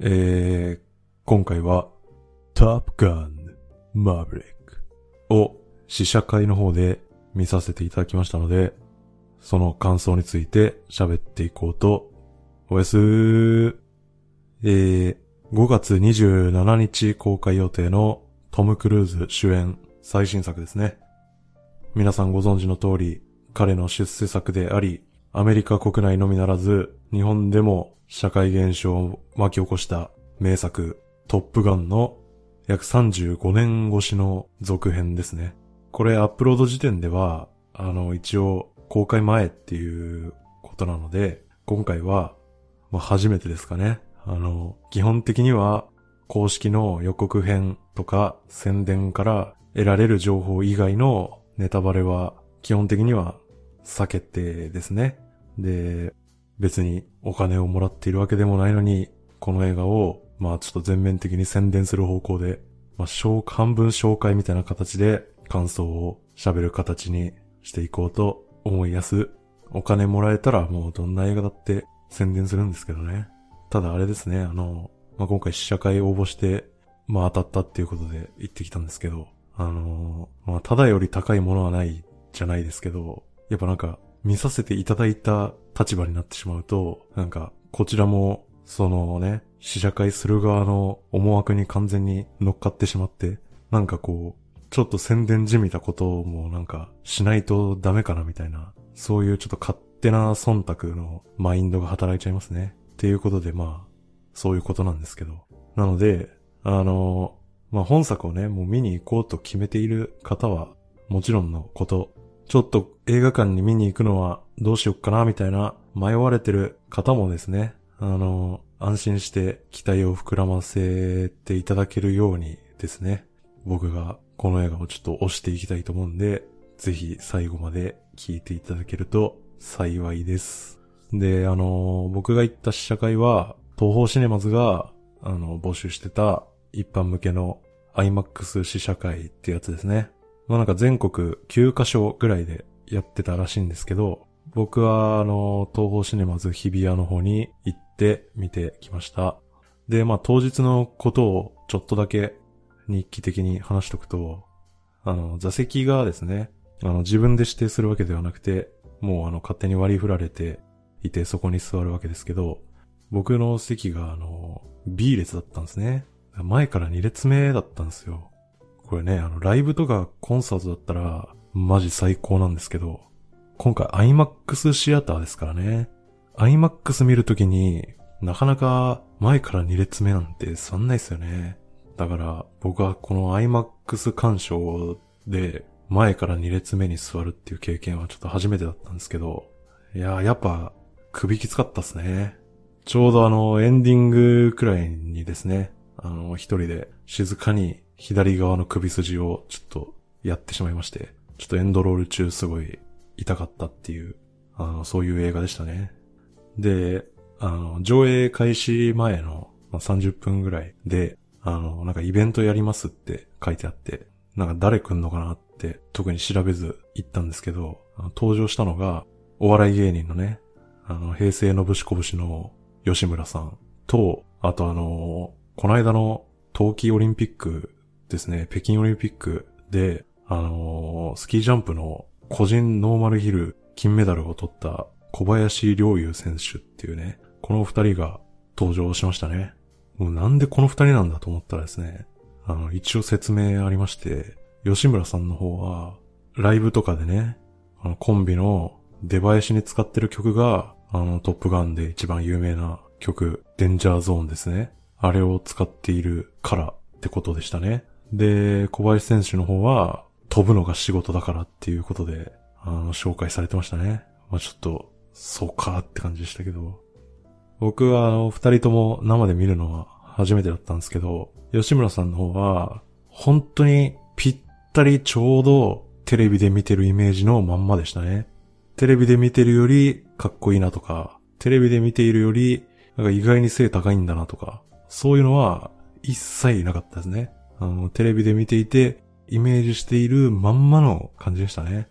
えー、今回は、トップガン、マーヴリックを試写会の方で見させていただきましたので、その感想について喋っていこうと、おやすー。えー、5月27日公開予定のトム・クルーズ主演最新作ですね。皆さんご存知の通り、彼の出世作であり、アメリカ国内のみならず、日本でも社会現象を巻き起こした名作、トップガンの約35年越しの続編ですね。これアップロード時点では、あの、一応公開前っていうことなので、今回は、まあ、初めてですかね。あの、基本的には公式の予告編とか宣伝から得られる情報以外のネタバレは基本的には避けてですね。で、別にお金をもらっているわけでもないのに、この映画を、まあちょっと全面的に宣伝する方向で、まあ半分紹介みたいな形で感想を喋る形にしていこうと思いやす。お金もらえたらもうどんな映画だって宣伝するんですけどね。ただあれですね、あの、まあ、今回試写会応募して、まあ当たったっていうことで行ってきたんですけど、あのまあただより高いものはないじゃないですけど、やっぱなんか見させていただいた立場になってしまうと、なんかこちらもそのね、試写会する側の思惑に完全に乗っかってしまって、なんかこう、ちょっと宣伝じみたこともなんかしないとダメかなみたいな、そういうちょっと勝手な忖度のマインドが働いちゃいますね。っていうことで、まあ、そういうことなんですけど。なので、あの、まあ、本作をね、もう見に行こうと決めている方は、もちろんのこと、ちょっと映画館に見に行くのはどうしよっかな、みたいな迷われてる方もですね、あの、安心して期待を膨らませていただけるようにですね、僕がこの映画をちょっと押していきたいと思うんで、ぜひ最後まで聞いていただけると幸いです。で、あの、僕が行った試写会は、東方シネマズが、あの、募集してた一般向けの IMAX 試写会ってやつですね。まあなんか全国9カ所ぐらいでやってたらしいんですけど、僕はあの、東方シネマズ日比谷の方に行って見てきました。で、まあ当日のことをちょっとだけ日記的に話しとくと、あの、座席がですね、あの、自分で指定するわけではなくて、もうあの、勝手に割り振られて、いてそこに座るわけですけど、僕の席があの、B 列だったんですね。前から2列目だったんですよ。これね、あの、ライブとかコンサートだったら、マジ最高なんですけど、今回 IMAX シアターですからね。IMAX 見るときに、なかなか前から2列目なんて座んないですよね。だから僕はこの IMAX 鑑賞で前から2列目に座るっていう経験はちょっと初めてだったんですけど、いやーやっぱ首きつかったっすね。ちょうどあの、エンディングくらいにですね、あの、一人で静かに左側の首筋をちょっとやってしまいまして、ちょっとエンドロール中すごい痛かったっていう、あの、そういう映画でしたね。で、あの、上映開始前の、30分ぐらいで、あの、なんかイベントやりますって書いてあって、なんか誰来んのかなって特に調べず行ったんですけど、登場したのが、お笑い芸人のね、あの、平成のぶしこぶしの吉村さんと、あとあの、この間の冬季オリンピックですね、北京オリンピックで、あの、スキージャンプの個人ノーマルヒル金メダルを取った小林陵侑選手っていうね、この二人が登場しましたね。もうなんでこの二人なんだと思ったらですね、あの、一応説明ありまして、吉村さんの方は、ライブとかでね、あの、コンビの出囃子に使ってる曲が、あの、トップガンで一番有名な曲、デンジャーゾーンですね。あれを使っているからってことでしたね。で、小林選手の方は、飛ぶのが仕事だからっていうことで、あの、紹介されてましたね。まあちょっと、そうかって感じでしたけど。僕はあの、二人とも生で見るのは初めてだったんですけど、吉村さんの方は、本当にぴったりちょうどテレビで見てるイメージのまんまでしたね。テレビで見てるよりかっこいいなとか、テレビで見ているより、なんか意外に背高いんだなとか、そういうのは一切なかったですね。あの、テレビで見ていて、イメージしているまんまの感じでしたね。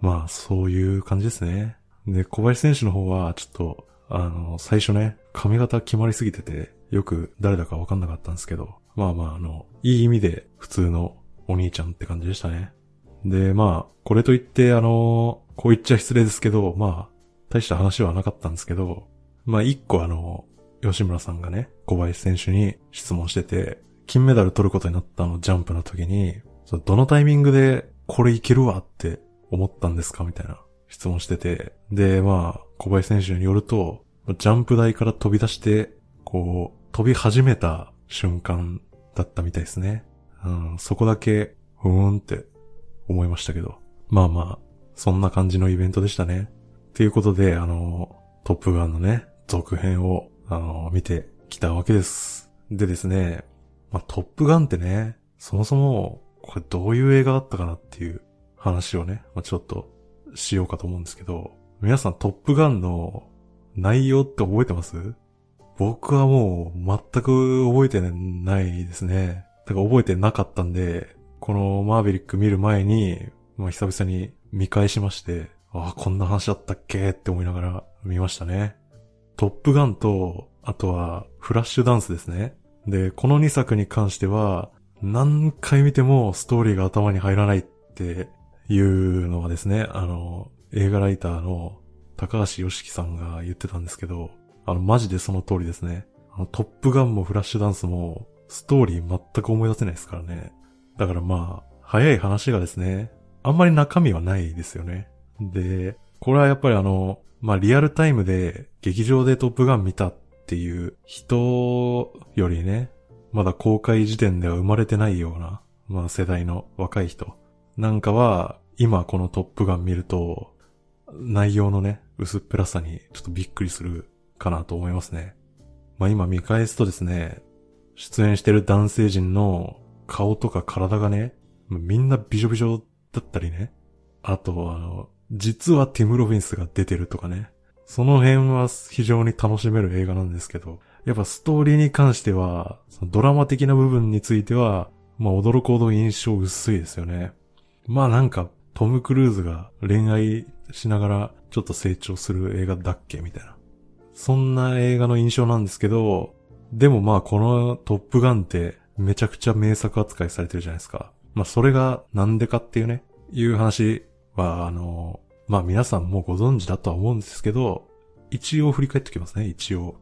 まあ、そういう感じですね。で、小林選手の方は、ちょっと、あの、最初ね、髪型決まりすぎてて、よく誰だかわかんなかったんですけど、まあまああの、いい意味で普通のお兄ちゃんって感じでしたね。で、まあ、これといってあの、こう言っちゃ失礼ですけど、まあ、大した話はなかったんですけど、まあ一個あの、吉村さんがね、小林選手に質問してて、金メダル取ることになったのジャンプの時に、どのタイミングでこれいけるわって思ったんですかみたいな質問してて。で、まあ、小林選手によると、ジャンプ台から飛び出して、こう、飛び始めた瞬間だったみたいですね。うん、そこだけ、ふーんって思いましたけど。まあまあ、そんな感じのイベントでしたね。ということで、あの、トップガンのね、続編を、あの、見てきたわけです。でですね、まあ、トップガンってね、そもそも、これどういう映画だったかなっていう話をね、まあ、ちょっとしようかと思うんですけど、皆さんトップガンの内容って覚えてます？僕はもう全く覚えてないですね。だから覚えてなかったんで、このマーベリック見る前に、まあ、久々に見返しまして、ああ、こんな話だったっけって思いながら見ましたね。トップガンと、あとは、フラッシュダンスですね。で、この2作に関しては、何回見てもストーリーが頭に入らないっていうのはですね、あの、映画ライターの高橋良樹さんが言ってたんですけど、あの、マジでその通りですね。あの、トップガンもフラッシュダンスも、ストーリー全く思い出せないですからね。だからまあ、早い話がですね、あんまり中身はないですよね。で、これはやっぱりあの、まあリアルタイムで劇場でトップガン見たっていう人よりね、まだ公開時点では生まれてないような、まあ世代の若い人なんかは、今このトップガン見ると、内容のね、薄っぺらさにちょっとびっくりするかなと思いますね。まあ今見返すとですね、出演してる男性陣の顔とか体がね、みんなびしょびしょだったりね。あと、あの、実はティム・ロビンスが出てるとかね。その辺は非常に楽しめる映画なんですけど、やっぱストーリーに関しては、そのドラマ的な部分については、まあ驚くほど印象薄いですよね。まあなんか、トム・クルーズが恋愛しながらちょっと成長する映画だっけみたいな。そんな映画の印象なんですけど、でもまあこのトップガンってめちゃくちゃ名作扱いされてるじゃないですか。まあそれがなんでかっていうね、いう話はあの、まあ皆さんもご存知だとは思うんですけど、一応振り返っておきますね、一応。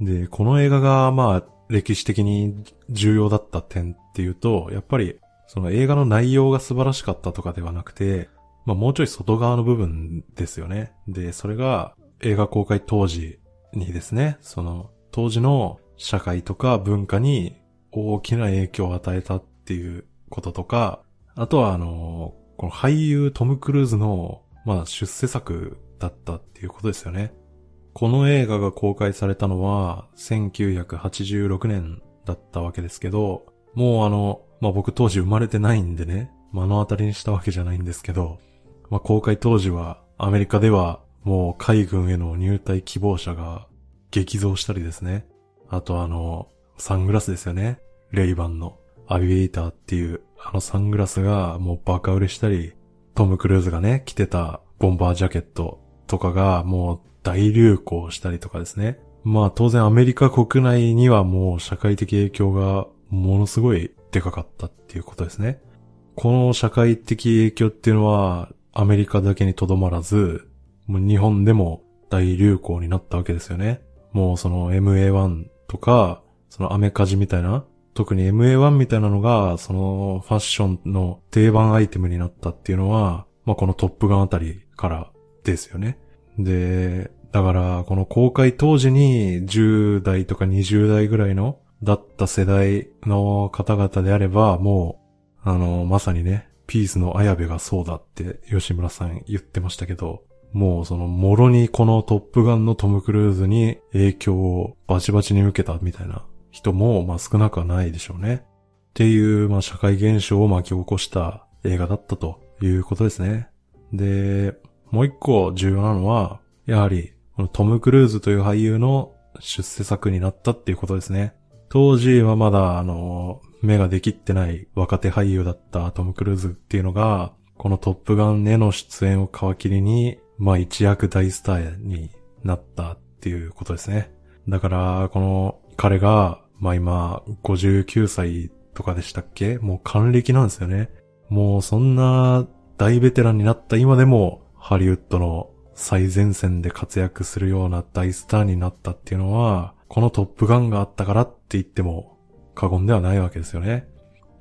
で、この映画がまあ歴史的に重要だった点っていうと、やっぱりその映画の内容が素晴らしかったとかではなくて、まあもうちょい外側の部分ですよね。で、それが映画公開当時にですね、その当時の社会とか文化に大きな影響を与えたっていうこととか、あとはあの、この俳優トム・クルーズの、まあ出世作だったっていうことですよね。この映画が公開されたのは1986年だったわけですけど、もうあの、まあ僕当時生まれてないんでね、目の当たりにしたわけじゃないんですけど、まあ公開当時はアメリカではもう海軍への入隊希望者が激増したりですね。あとあの、サングラスですよね。レイバンのアビエイターっていうあのサングラスがもうバカ売れしたり、トム・クルーズがね、着てたボンバージャケットとかがもう大流行したりとかですね。まあ当然アメリカ国内にはもう社会的影響がものすごいでかかったっていうことですね。この社会的影響っていうのは、アメリカだけにとどまらず、もう日本でも大流行になったわけですよね。もうその MA1 とか、そのアメカジみたいな、特に MA1 みたいなのが、そのファッションの定番アイテムになったっていうのは、まあこのトップガンあたりからですよね。で、だからこの公開当時に10代とか20代ぐらいのだった世代の方々であれば、もう、あの、まさにね、ピースの綾部がそうだって吉村さん言ってましたけど、もうその、もろにこのトップガンのトム・クルーズに影響をバチバチに受けたみたいな人も、まあ少なくはないでしょうね。っていう、まあ社会現象を巻き起こした映画だったということですね。で、もう一個重要なのは、やはり、このトム・クルーズという俳優の出世作になったっていうことですね。当時はまだ、あの、目ができってない若手俳優だったトム・クルーズっていうのが、このトップガンへの出演を皮切りに、まあ一躍大スターになったっていうことですね。だから、この彼が、まあ今、59歳とかでしたっけ？もう還暦なんですよね。もうそんな大ベテランになった今でも、ハリウッドの最前線で活躍するような大スターになったっていうのは、このトップガンがあったからって言っても過言ではないわけですよね。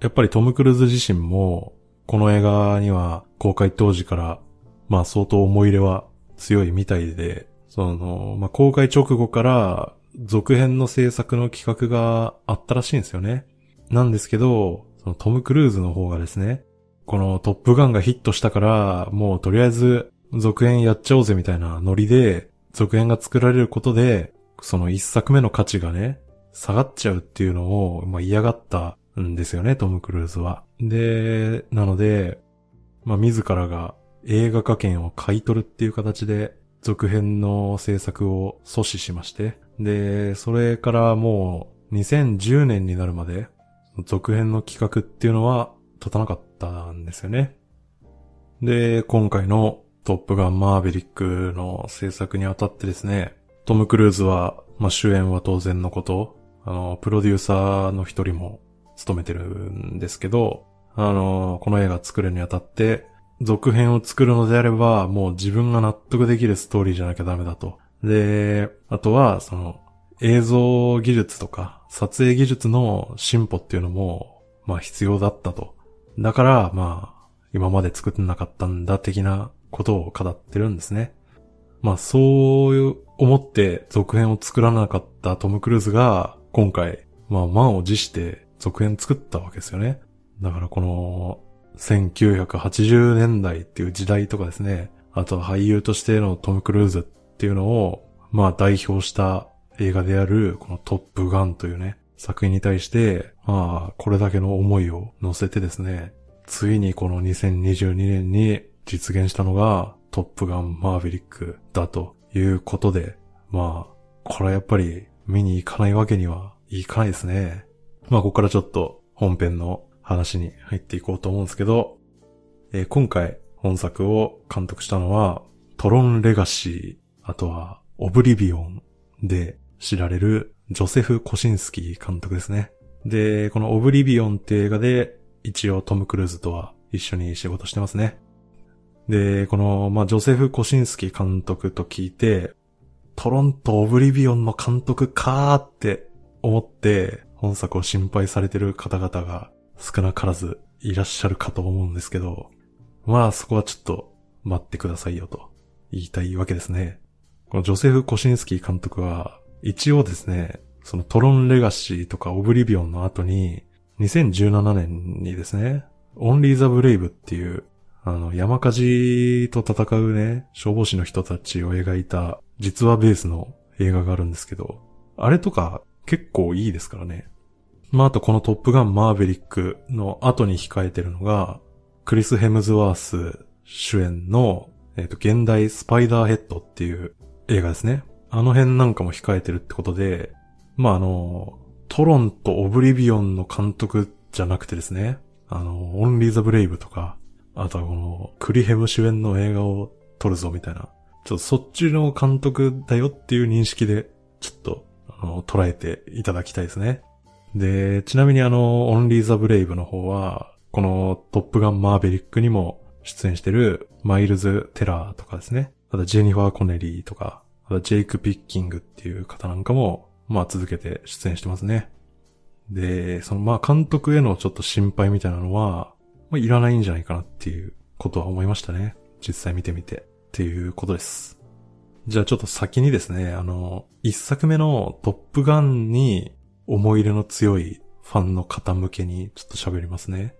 やっぱりトム・クルーズ自身も、この映画には公開当時から、まあ相当思い入れは強いみたいで、その、まあ公開直後から続編の制作の企画があったらしいんですよね。なんですけど、そのトム・クルーズの方がですね、このトップガンがヒットしたから、もうとりあえず続編やっちゃおうぜみたいなノリで、続編が作られることで、その一作目の価値がね、下がっちゃうっていうのを、まあ、嫌がったんですよね、トム・クルーズは。で、なので、まあ、自らが映画化権を買い取るっていう形で、続編の制作を阻止しまして、で、それからもう2010年になるまで、続編の企画っていうのは立たなかったんですよね。で、今回のトップガンマーヴェリックの制作にあたってですね、トム・クルーズは、まあ、主演は当然のこと、あの、プロデューサーの一人も務めてるんですけど、あの、この映画作るにあたって、続編を作るのであれば、もう自分が納得できるストーリーじゃなきゃダメだと。で、あとは、その、映像技術とか、撮影技術の進歩っていうのも、まあ必要だったと。だから、まあ、今まで作ってなかったんだ的なことを語ってるんですね。まあそう思って続編を作らなかったトム・クルーズが、今回、まあ満を持して続編作ったわけですよね。だからこの、1980年代っていう時代とかですね、あとは俳優としてのトム・クルーズっていうのを、まあ代表した映画である、このトップガンというね、作品に対して、まあ、これだけの思いを乗せてですね、ついにこの2022年に実現したのが、トップガンマーヴェリックだということで、まあ、これはやっぱり見に行かないわけにはいかないですね。まあ、ここからちょっと本編の話に入っていこうと思うんですけど、えー、今回本作を監督したのは、トロンレガシー、あとはオブリビオンで知られるジョセフ・コシンスキー監督ですね。で、このオブリビオンって映画で一応トム・クルーズとは一緒に仕事してますね。で、この、まあ、ジョセフ・コシンスキー監督と聞いて、トロント・オブリビオンの監督かーって思って本作を心配されてる方々が少なからずいらっしゃるかと思うんですけど、まあそこはちょっと待ってくださいよと言いたいわけですね。このジョセフ・コシンスキー監督は一応ですね、そのトロンレガシーとかオブリビオンの後に、2017年にですね、オンリー・ザ・ブレイブっていう、あの、山火事と戦うね、消防士の人たちを描いた、実話ベースの映画があるんですけど、あれとか結構いいですからね。まあ、あとこのトップガンマーヴェリックの後に控えてるのが、クリス・ヘムズワース主演の、えっ、ー、と、現代スパイダーヘッドっていう映画ですね。あの辺なんかも控えてるってことで、まあ、あの、トロンとオブリビオンの監督じゃなくてですね、あの、オンリーザブレイブとか、あとはこの、クリヘム主演の映画を撮るぞみたいな、ちょっとそっちの監督だよっていう認識で、ちょっと、あの、捉えていただきたいですね。で、ちなみにあの、オンリーザブレイブの方は、このトップガンマーベリックにも出演してるマイルズ・テラーとかですね。あとジェニファー・コネリーとか、あとジェイク・ピッキングっていう方なんかも、まあ続けて出演してますね。で、そのまあ監督へのちょっと心配みたいなのは、まあいらないんじゃないかなっていうことは思いましたね。実際見てみて。っていうことです。じゃあちょっと先にですね、あの、一作目のトップガンに思い入れの強いファンの方向けにちょっと喋りますね。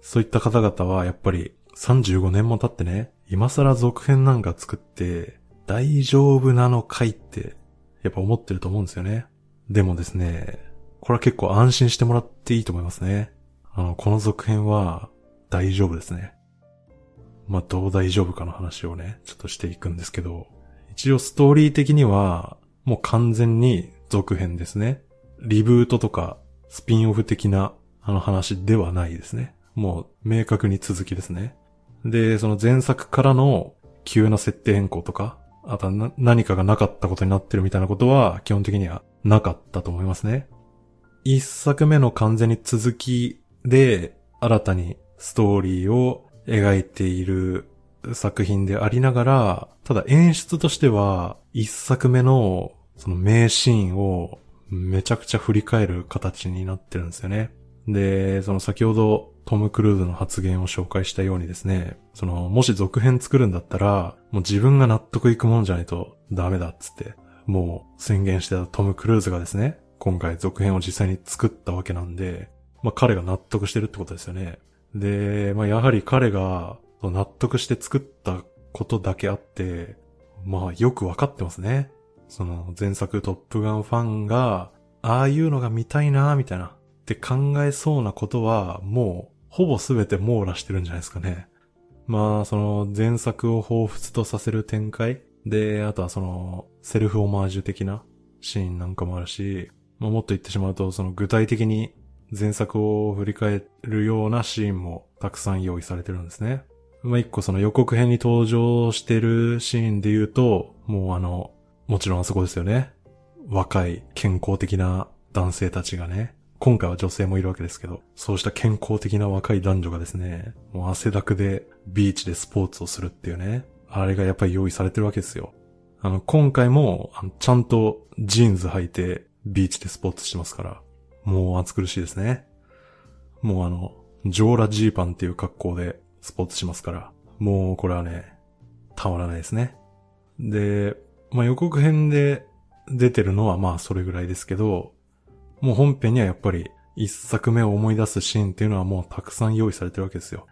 そういった方々はやっぱり35年も経ってね、今更続編なんか作って大丈夫なのかいってやっぱ思ってると思うんですよね。でもですね、これは結構安心してもらっていいと思いますね。あの、この続編は大丈夫ですね。まあ、どう大丈夫かの話をね、ちょっとしていくんですけど、一応ストーリー的には、もう完全に続編ですね。リブートとか、スピンオフ的な、あの話ではないですね。もう、明確に続きですね。で、その前作からの急な設定変更とか、あとは何かがなかったことになってるみたいなことは基本的にはなかったと思いますね。一作目の完全に続きで新たにストーリーを描いている作品でありながら、ただ演出としては一作目のその名シーンをめちゃくちゃ振り返る形になってるんですよね。で、その先ほどトム・クルーズの発言を紹介したようにですね、その、もし続編作るんだったら、もう自分が納得いくもんじゃないとダメだっつって、もう宣言してたトム・クルーズがですね、今回続編を実際に作ったわけなんで、まあ彼が納得してるってことですよね。で、まあやはり彼が納得して作ったことだけあって、まあよくわかってますね。その前作トップガンファンが、ああいうのが見たいなみたいな、って考えそうなことは、もうほぼ全て網羅してるんじゃないですかね。まあ、その前作を彷彿とさせる展開で、あとはそのセルフオマージュ的なシーンなんかもあるし、まあ、もっと言ってしまうと、その具体的に前作を振り返るようなシーンもたくさん用意されてるんですね。まあ、一個その予告編に登場してるシーンで言うと、もうあの、もちろんあそこですよね。若い健康的な男性たちがね、今回は女性もいるわけですけど、そうした健康的な若い男女がですね、もう汗だくでビーチでスポーツをするっていうね、あれがやっぱり用意されてるわけですよ。あの、今回も、あのちゃんとジーンズ履いてビーチでスポーツしてますから、もう暑苦しいですね。もうあの、ジョーラジーパンっていう格好でスポーツしますから、もうこれはね、たまらないですね。で、まあ、予告編で出てるのはまあそれぐらいですけど、もう本編にはやっぱり一作目を思い出すシーンっていうのはもうたくさん用意されてるわけですよ。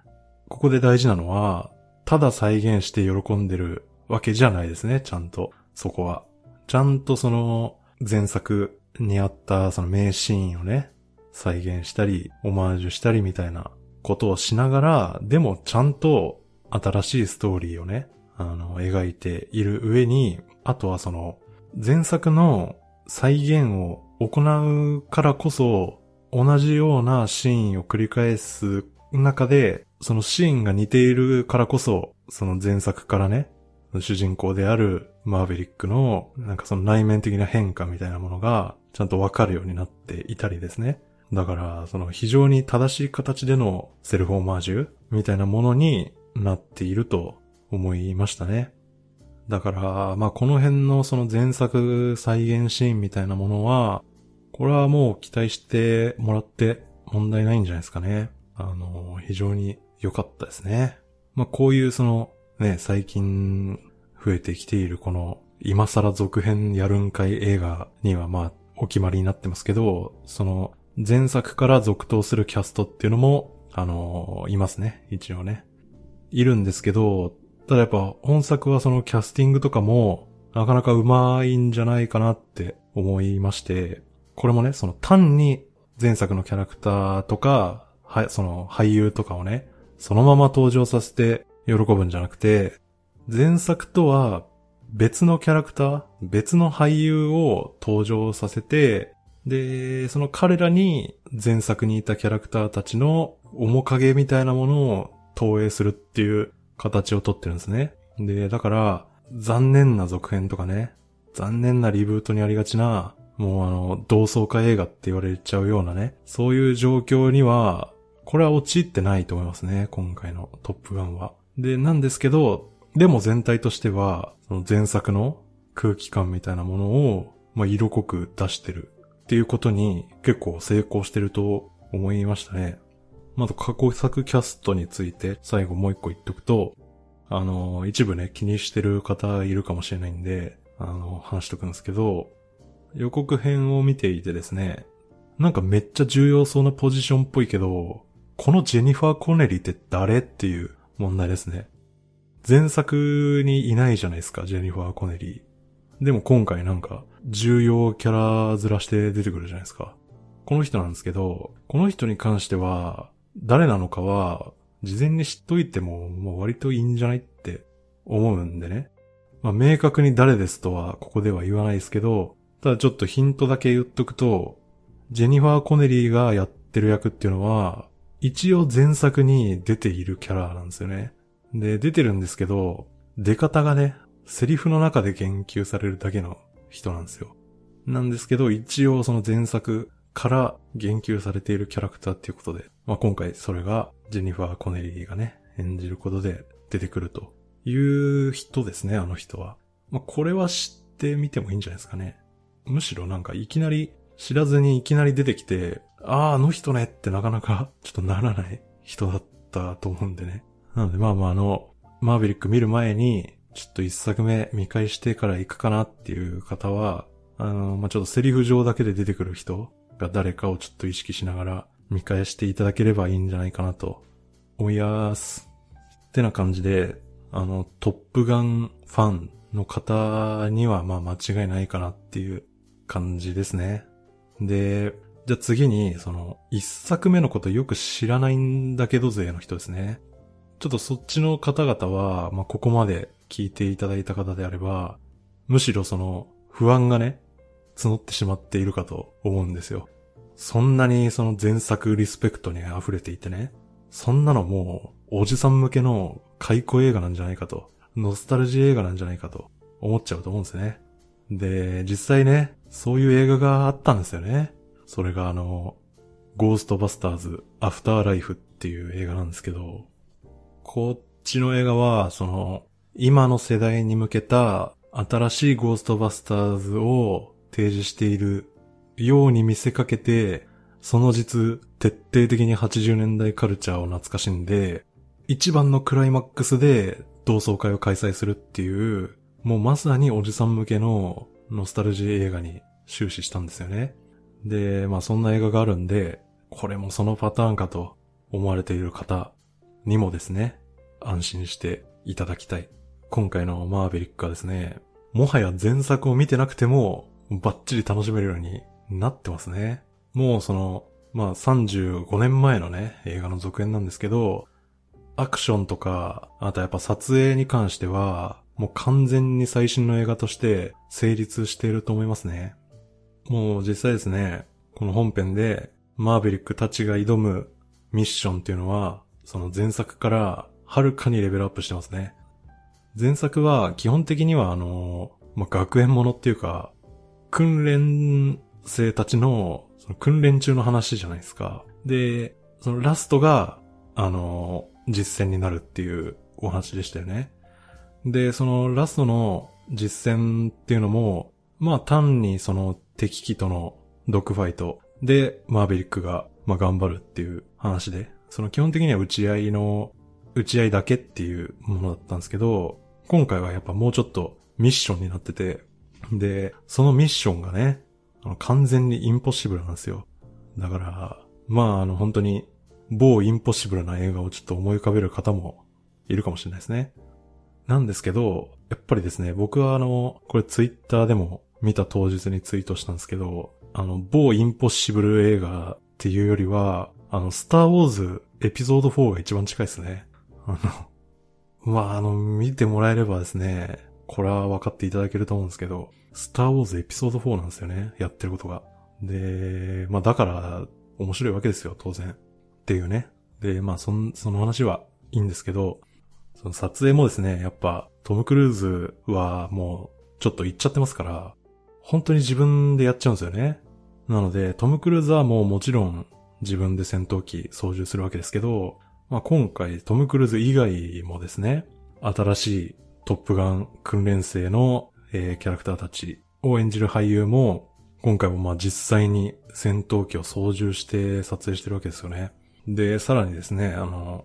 ここで大事なのは、ただ再現して喜んでるわけじゃないですね、ちゃんと。そこは。ちゃんとその前作にあったその名シーンをね、再現したり、オマージュしたりみたいなことをしながら、でもちゃんと新しいストーリーをね、あの、描いている上に、あとはその、前作の再現を行うからこそ、同じようなシーンを繰り返す中で、そのシーンが似ているからこそ、その前作からね、主人公であるマーベリックの、なんかその内面的な変化みたいなものが、ちゃんとわかるようになっていたりですね。だから、その非常に正しい形でのセルフオマージュみたいなものになっていると思いましたね。だから、まあこの辺のその前作再現シーンみたいなものは、これはもう期待してもらって問題ないんじゃないですかね。あの、非常に良かったですね。まあこういうその、ね、最近増えてきているこの、今更続編やるんかい映画にはまあお決まりになってますけど、その前作から続投するキャストっていうのも、あの、いますね。一応ね。いるんですけど、ただやっぱ本作はそのキャスティングとかもなかなか上手いんじゃないかなって思いまして、これもね、その単に前作のキャラクターとか、は、その俳優とかをね、そのまま登場させて喜ぶんじゃなくて、前作とは別のキャラクター、別の俳優を登場させて、で、その彼らに前作にいたキャラクターたちの面影みたいなものを投影するっていう形をとってるんですね。で、だから、残念な続編とかね、残念なリブートにありがちな、もうあの、同窓会映画って言われちゃうようなね、そういう状況には、これは陥ってないと思いますね、今回のトップガンは。で、なんですけど、でも全体としては、その前作の空気感みたいなものを、まあ、色濃く出してるっていうことに結構成功してると思いましたね。まず過去作キャストについて最後もう一個言っとくと、あの、一部ね、気にしてる方いるかもしれないんで、あの、話しとくんですけど、予告編を見ていてですね、なんかめっちゃ重要そうなポジションっぽいけど、このジェニファー・コネリーって誰っていう問題ですね。前作にいないじゃないですか、ジェニファー・コネリー。でも今回なんか重要キャラずらして出てくるじゃないですか。この人なんですけど、この人に関しては、誰なのかは、事前に知っといても、もう割といいんじゃないって思うんでね。まあ、明確に誰ですとは、ここでは言わないですけど、ただちょっとヒントだけ言っとくと、ジェニファー・コネリーがやってる役っていうのは、一応前作に出ているキャラなんですよね。で、出てるんですけど、出方がね、セリフの中で言及されるだけの人なんですよ。なんですけど、一応その前作から言及されているキャラクターっていうことで、まあ今回それがジェニファー・コネリーがね、演じることで出てくるという人ですね、あの人は。まあこれは知ってみてもいいんじゃないですかね。むしろなんかいきなり知らずにいきなり出てきて、ああ、あの人ねってなかなかちょっとならない人だったと思うんでね。なのでまあまああの、マーヴェリック見る前に、ちょっと一作目見返してから行くかなっていう方は、あの、まあ、ちょっとセリフ上だけで出てくる人が誰かをちょっと意識しながら見返していただければいいんじゃないかなと思います。ってな感じで、あの、トップガンファンの方にはまあ間違いないかなっていう感じですね。で、じゃあ次に、その、一作目のことよく知らないんだけど勢の人ですね。ちょっとそっちの方々は、まあ、ここまで聞いていただいた方であれば、むしろその、不安がね、募ってしまっているかと思うんですよ。そんなにその前作リスペクトに溢れていてね、そんなのもう、おじさん向けの解雇映画なんじゃないかと、ノスタルジー映画なんじゃないかと思っちゃうと思うんですね。で、実際ね、そういう映画があったんですよね。それがあの、ゴーストバスターズアフターライフっていう映画なんですけど、こっちの映画は、その、今の世代に向けた新しいゴーストバスターズを提示しているように見せかけて、その実、徹底的に80年代カルチャーを懐かしんで、一番のクライマックスで同窓会を開催するっていう、もうまさにおじさん向けのノスタルジー映画に終始したんですよね。で、まあそんな映画があるんで、これもそのパターンかと思われている方にもですね、安心していただきたい。今回のマーベリックはですね、もはや前作を見てなくてもバッチリ楽しめるようになってますね。もうその、まあ35年前のね、映画の続編なんですけど、アクションとか、あとやっぱ撮影に関しては、もう完全に最新の映画として成立していると思いますね。もう実際ですね、この本編でマーベリックたちが挑むミッションっていうのは、その前作からはるかにレベルアップしてますね。前作は基本的にはあの、まあ、学園ものっていうか、訓練生たちのその訓練中の話じゃないですか。で、そのラストが、あの、実戦になるっていうお話でしたよね。で、そのラストの実戦っていうのも、まあ単にその敵機とのドッグファイトでマーベリックが、まあ、頑張るっていう話で、その基本的には打ち合いの、打ち合いだけっていうものだったんですけど、今回はやっぱもうちょっとミッションになってて、で、そのミッションがね、あの完全にインポッシブルなんですよ。だから、まああの本当に某インポッシブルな映画をちょっと思い浮かべる方もいるかもしれないですね。なんですけど、やっぱりですね、僕はあの、これツイッターでも見た当日にツイートしたんですけど、あの、某インポッシブル映画っていうよりは、あの、スターウォーズエピソード4が一番近いですね。あの、まあ、あの、見てもらえればですね、これは分かっていただけると思うんですけど、スターウォーズエピソード4なんですよね、やってることが。で、まあだから、面白いわけですよ、当然。っていうね。で、まあそん、その話はいいんですけど、その撮影もですね、やっぱ、トム・クルーズはもう、ちょっと行っちゃってますから、本当に自分でやっちゃうんですよね。なので、トム・クルーズはもうもちろん自分で戦闘機操縦するわけですけど、まあ、今回トム・クルーズ以外もですね、新しいトップガン訓練生の、えー、キャラクターたちを演じる俳優も、今回もまあ実際に戦闘機を操縦して撮影してるわけですよね。で、さらにですね、あの、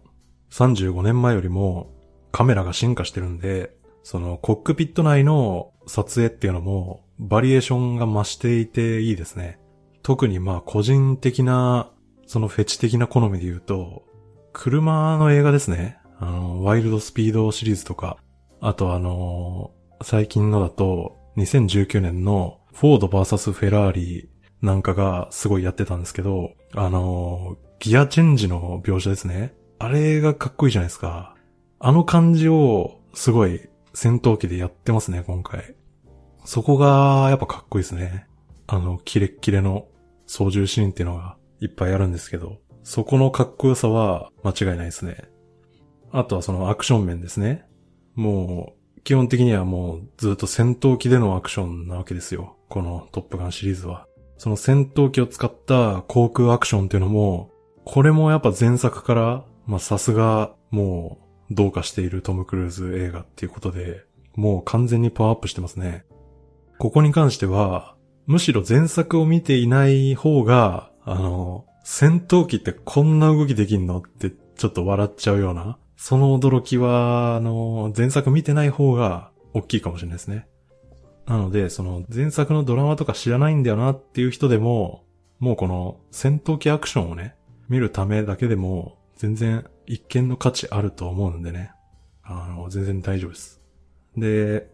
35年前よりもカメラが進化してるんで、そのコックピット内の撮影っていうのもバリエーションが増していていいですね。特にまあ個人的な、そのフェチ的な好みで言うと、車の映画ですね。あの、ワイルドスピードシリーズとか、あとあの最近のだと、2019年のフォード VS フェラーリなんかがすごいやってたんですけど、あのギアチェンジの描写ですね。あれがかっこいいじゃないですか。あの感じをすごい戦闘機でやってますね、今回。そこがやっぱかっこいいですね。あの、キレッキレの操縦シーンっていうのがいっぱいあるんですけど、そこのかっこよさは間違いないですね。あとはそのアクション面ですね。もう、基本的にはもうずっと戦闘機でのアクションなわけですよ。このトップガンシリーズは。その戦闘機を使った航空アクションっていうのも、これもやっぱ前作から、まさすがもうどうかしているトム・クルーズ映画っていうことで、もう完全にパワーアップしてますね。ここに関しては、むしろ前作を見ていない方が、あの、戦闘機ってこんな動きできんの？ってちょっと笑っちゃうような、その驚きは、あの、前作見てない方が大きいかもしれないですね。なので、その前作のドラマとか知らないんだよなっていう人でも、もうこの戦闘機アクションをね、見るためだけでも、全然一見の価値あると思うんでね。あの、全然大丈夫です。で、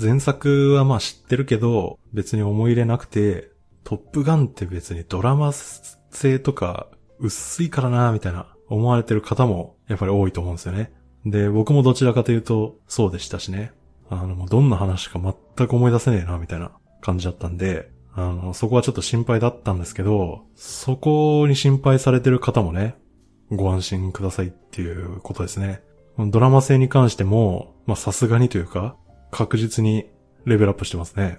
前作はまあ知ってるけど、別に思い入れなくて、トップガンって別にドラマ性とか薄いからなみたいな思われてる方もやっぱり多いと思うんですよね。で、僕もどちらかというとそうでしたしね。あの、もうどんな話か全く思い出せねえなみたいな感じだったんで、あの、そこはちょっと心配だったんですけど、そこに心配されてる方もね、ご安心くださいっていうことですね。ドラマ性に関しても、まさすがにというか、確実にレベルアップしてますね。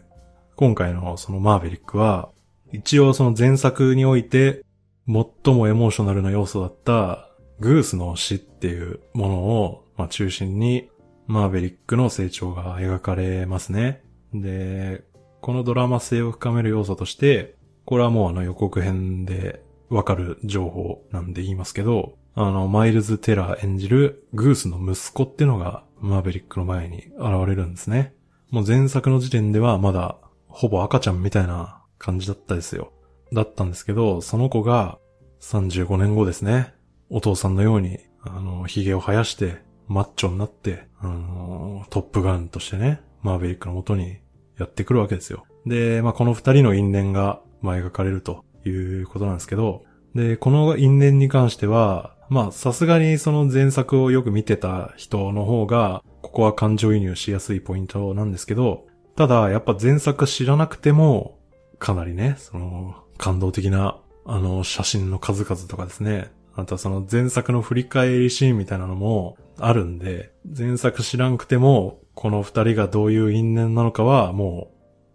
今回のそのマーベリックは、一応その前作において、最もエモーショナルな要素だったグースの死っていうものを、まあ、中心にマーベリックの成長が描かれますね。で、このドラマ性を深める要素として、これはもうあの予告編でわかる情報なんで言いますけど、あの、マイルズ・テラー演じるグースの息子っていうのがマーベリックの前に現れるんですね。もう前作の時点ではまだほぼ赤ちゃんみたいな感じだったですよ。だったんですけど、その子が35年後ですね。お父さんのように、あの、髭を生やして、マッチョになって、あの、トップガンとしてね、マーベリックの元にやってくるわけですよ。で、まあ、この二人の因縁が、まあ、描かれるということなんですけど、で、この因縁に関しては、ま、さすがにその前作をよく見てた人の方が、ここは感情移入しやすいポイントなんですけど、ただ、やっぱ前作知らなくても、かなりね、その、感動的な、あの、写真の数々とかですね、あとはその前作の振り返りシーンみたいなのもあるんで、前作知らんくても、この二人がどういう因縁なのかはも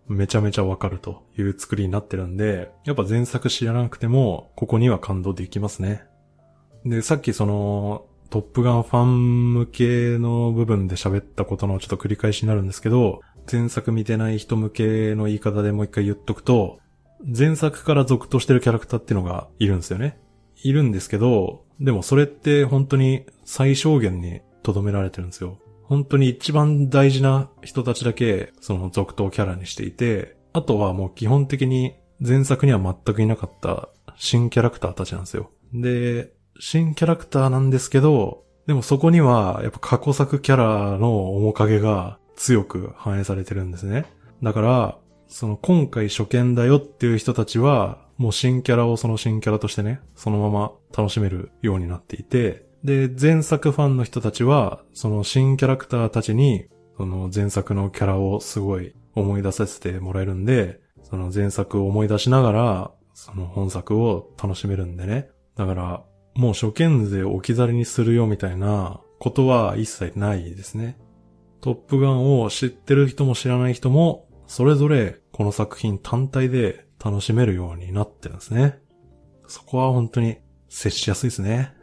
うめちゃめちゃわかるという作りになってるんで、やっぱ前作知らなくても、ここには感動できますね。で、さっきその、トップガンファン向けの部分で喋ったことのちょっと繰り返しになるんですけど、前作見てない人向けの言い方でもう一回言っとくと、前作から続としてるキャラクターっていうのがいるんですよね。いるんですけど、でもそれって本当に最小限に留められてるんですよ。本当に一番大事な人たちだけ、その続投キャラにしていて、あとはもう基本的に前作には全くいなかった新キャラクターたちなんですよ。で、新キャラクターなんですけど、でもそこにはやっぱ過去作キャラの面影が強く反映されてるんですね。だから、その今回初見だよっていう人たちは、もう新キャラをその新キャラとしてね、そのまま楽しめるようになっていて、で、前作ファンの人たちは、その新キャラクターたちに、その前作のキャラをすごい思い出させてもらえるんで、その前作を思い出しながら、その本作を楽しめるんでね。だから、もう初見勢置き去りにするよみたいなことは一切ないですね。トップガンを知ってる人も知らない人も、それぞれこの作品単体で楽しめるようになってるんですね。そこは本当に接しやすいですね。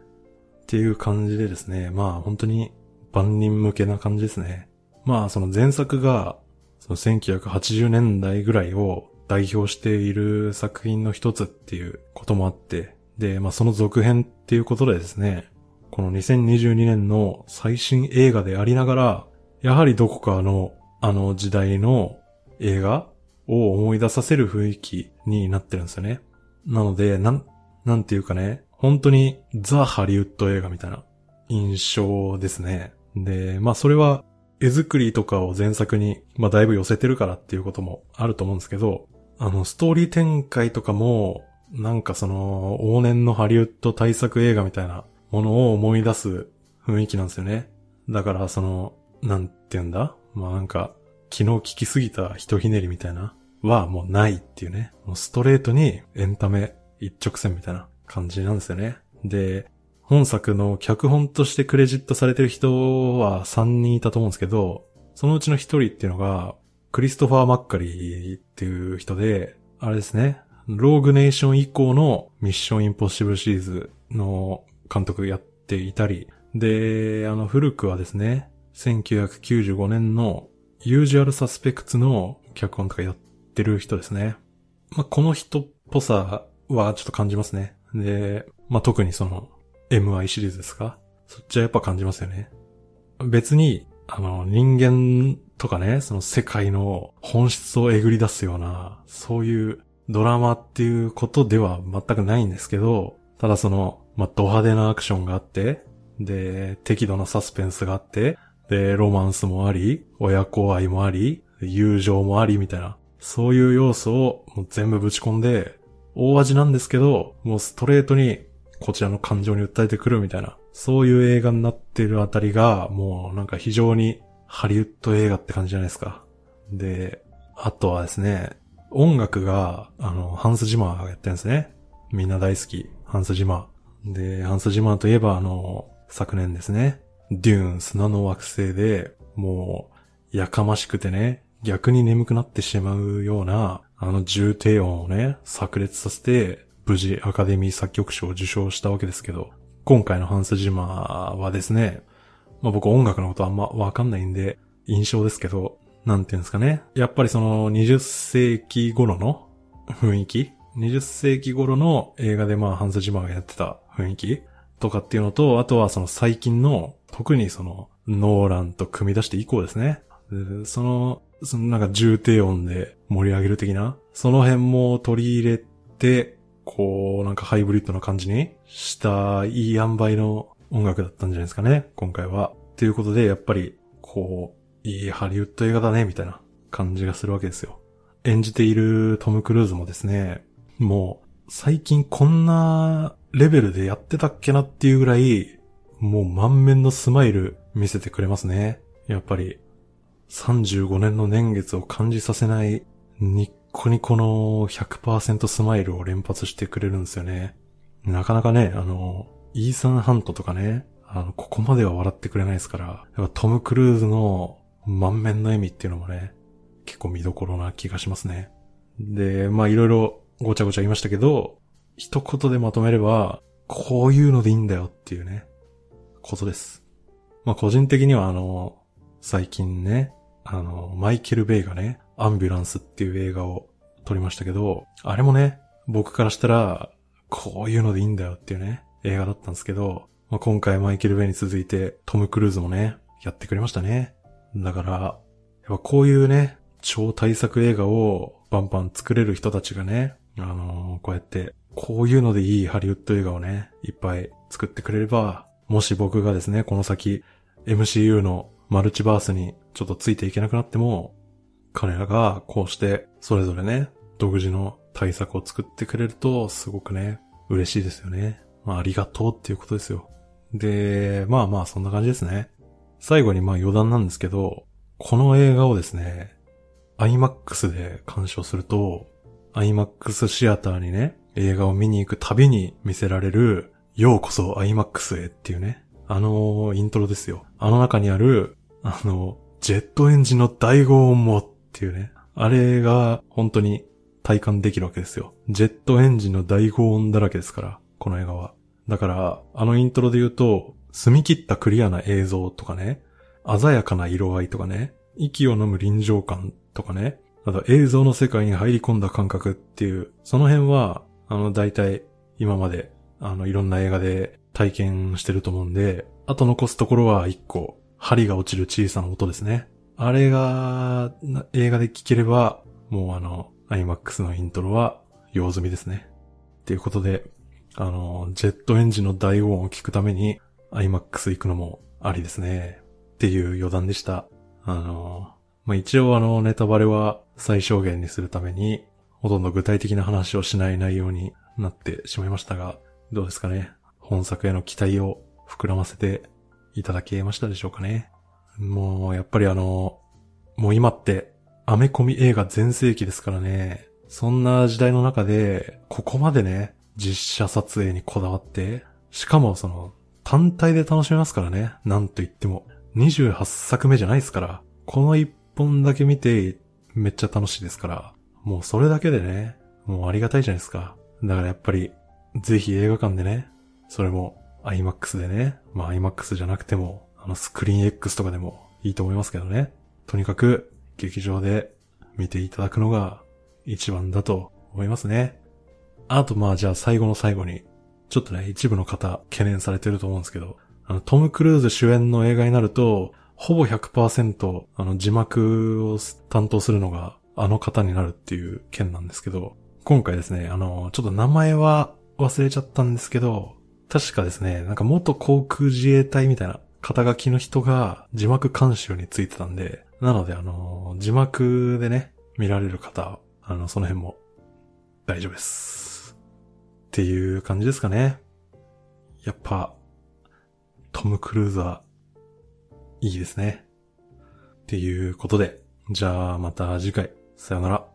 っていう感じでですね、まあ本当に万人向けな感じですね。まあその前作が、その1980年代ぐらいを代表している作品の一つっていうこともあって、で、まあその続編っていうことでですね、この2022年の最新映画でありながら、やはりどこかのあの時代の映画を思い出させる雰囲気になってるんですよね。なので、なん、なんていうかね、本当にザ・ハリウッド映画みたいな印象ですね。で、まあそれは絵作りとかを前作に、まあだいぶ寄せてるからっていうこともあると思うんですけど、あの、ストーリー展開とかも、なんかその、往年のハリウッド大作映画みたいなものを思い出す雰囲気なんですよね。だからその、なんて言うんだ？まあなんか、昨日聞きすぎたひひねりみたいなはもうないっていうね。もうストレートにエンタメ一直線みたいな感じなんですよね。で、本作の脚本としてクレジットされてる人は3人いたと思うんですけど、そのうちの一人っていうのが、クリストファー・マッカリーっていう人で、あれですね、ローグネーション以降のミッションインポッシブルシリーズの監督やっていたり、で、あの古くはですね、1995年のユージュアルサスペクツの脚本とかやってる人ですね。まあ、この人っぽさはちょっと感じますね。で、まあ、特にその MI シリーズですか？そっちはやっぱ感じますよね。別に、あの、人間とかね、その世界の本質をえぐり出すような、そういうドラマっていうことでは全くないんですけど、ただその、まあ、ド派手なアクションがあって、で、適度なサスペンスがあって、で、ロマンスもあり、親子愛もあり、友情もありみたいな、そういう要素をもう全部ぶち込んで、大味なんですけど、もうストレートにこちらの感情に訴えてくるみたいな、そういう映画になってるあたりが、もうなんか非常にハリウッド映画って感じじゃないですか。で、あとはですね、音楽が、あの、ハンス・ジマーがやってるんですね。みんな大好き、ハンス・ジマー。で、ハンス・ジマーといえば、あの、昨年ですね、デューン砂の惑星で、もう、やかましくてね、逆に眠くなってしまうような、あの重低音をね、炸裂させて、無事アカデミー作曲賞を受賞したわけですけど、今回のハンス・ジマーはですね、まあ僕音楽のことあんまわかんないんで、印象ですけど、なんていうんですかね。やっぱりその20世紀頃の雰囲気 ?20 世紀頃の映画でまあハンス・ジマーがやってた雰囲気？とかっていうのと、あとはその最近の、特にその、ノーランと組み出して以降ですね。その、そのなんか重低音で盛り上げる的な、その辺も取り入れて、こう、なんかハイブリッドな感じにしたいい塩梅の音楽だったんじゃないですかね、今回は。ということで、やっぱり、こう、いいハリウッド映画だね、みたいな感じがするわけですよ。演じているトム・クルーズもですね、もう、最近こんなレベルでやってたっけなっていうぐらい、もう満面のスマイル見せてくれますね。やっぱり、35年の年月を感じさせないニッコニコの100%スマイルを連発してくれるんですよね。なかなかね、あの、イーサン・ハントとかね、あの、ここまでは笑ってくれないですから、やっぱトム・クルーズの満面の笑みっていうのもね、結構見どころな気がしますね。で、まあいろいろごちゃごちゃ言いましたけど、一言でまとめれば、こういうのでいいんだよっていうね、ことです。まあ個人的にはあの、最近ね、あの、マイケル・ベイがね、アンビュランスっていう映画を撮りましたけど、あれもね、僕からしたら、こういうのでいいんだよっていうね、映画だったんですけど、まあ、今回マイケル・ベイに続いてトム・クルーズもね、やってくれましたね。だから、やっぱこういうね、超大作映画をバンバン作れる人たちがね、あのー、こうやって、こういうのでいいハリウッド映画をね、いっぱい作ってくれれば、もし僕がですね、この先、MCU のマルチバースにちょっとついていけなくなっても、彼らがこうしてそれぞれね、独自の対策を作ってくれるとすごくね、嬉しいですよね。まあありがとうっていうことですよ。で、まあまあそんな感じですね。最後にまあ余談なんですけど、この映画をですね、IMAX で鑑賞すると、IMAX シアターにね、映画を見に行くたびに見せられる、ようこそ IMAX へっていうね、あのイントロですよ。あの中にある、あの、ジェットエンジンの大号音もっていうね、あれが本当に体感できるわけですよ。ジェットエンジンの大号音だらけですから、この映画は。だから、あのイントロで言うと、澄み切ったクリアな映像とかね、鮮やかな色合いとかね、息を飲む臨場感とかね、あと映像の世界に入り込んだ感覚っていう、その辺は、あの、大体、今まで、あの、いろんな映画で体験してると思うんで、あと残すところは一個、針が落ちる小さな音ですね。あれが、映画で聴ければ、もうあの、IMAX のイントロは用済みですね。っていうことで、あの、ジェットエンジンの大音を聞くために IMAX 行くのもありですね。っていう余談でした。あの、まあ、一応あの、ネタバレは最小限にするために、ほとんど具体的な話をしない内容になってしまいましたが、どうですかね？本作への期待を膨らませていただけましたでしょうかね？もう、やっぱりあの、もう今って、アメコミ映画全盛期ですからね。そんな時代の中で、ここまでね、実写撮影にこだわって、しかもその、単体で楽しめますからね。なんと言っても。28作目じゃないですから。この一本だけ見てめっちゃ楽しいですから、もうそれだけでね、もうありがたいじゃないですか。だからやっぱり、ぜひ映画館でね、それも IMAX でね、まあ IMAX じゃなくても、あのスクリーン X とかでもいいと思いますけどね。とにかく劇場で見ていただくのが一番だと思いますね。あとまあじゃあ最後の最後に、ちょっとね、一部の方懸念されてると思うんですけど、あの、トム・クルーズ主演の映画になると、ほぼ100%、あの、字幕を担当するのがあの方になるっていう件なんですけど、今回ですね、あの、ちょっと名前は忘れちゃったんですけど、確かですね、なんか元航空自衛隊みたいな肩書きの人が字幕監修についてたんで、なのであの、字幕でね、見られる方、あの、その辺も大丈夫です。っていう感じですかね。やっぱ、トム・クルーズはいいですね。っていうことで、じゃあまた次回、さよなら。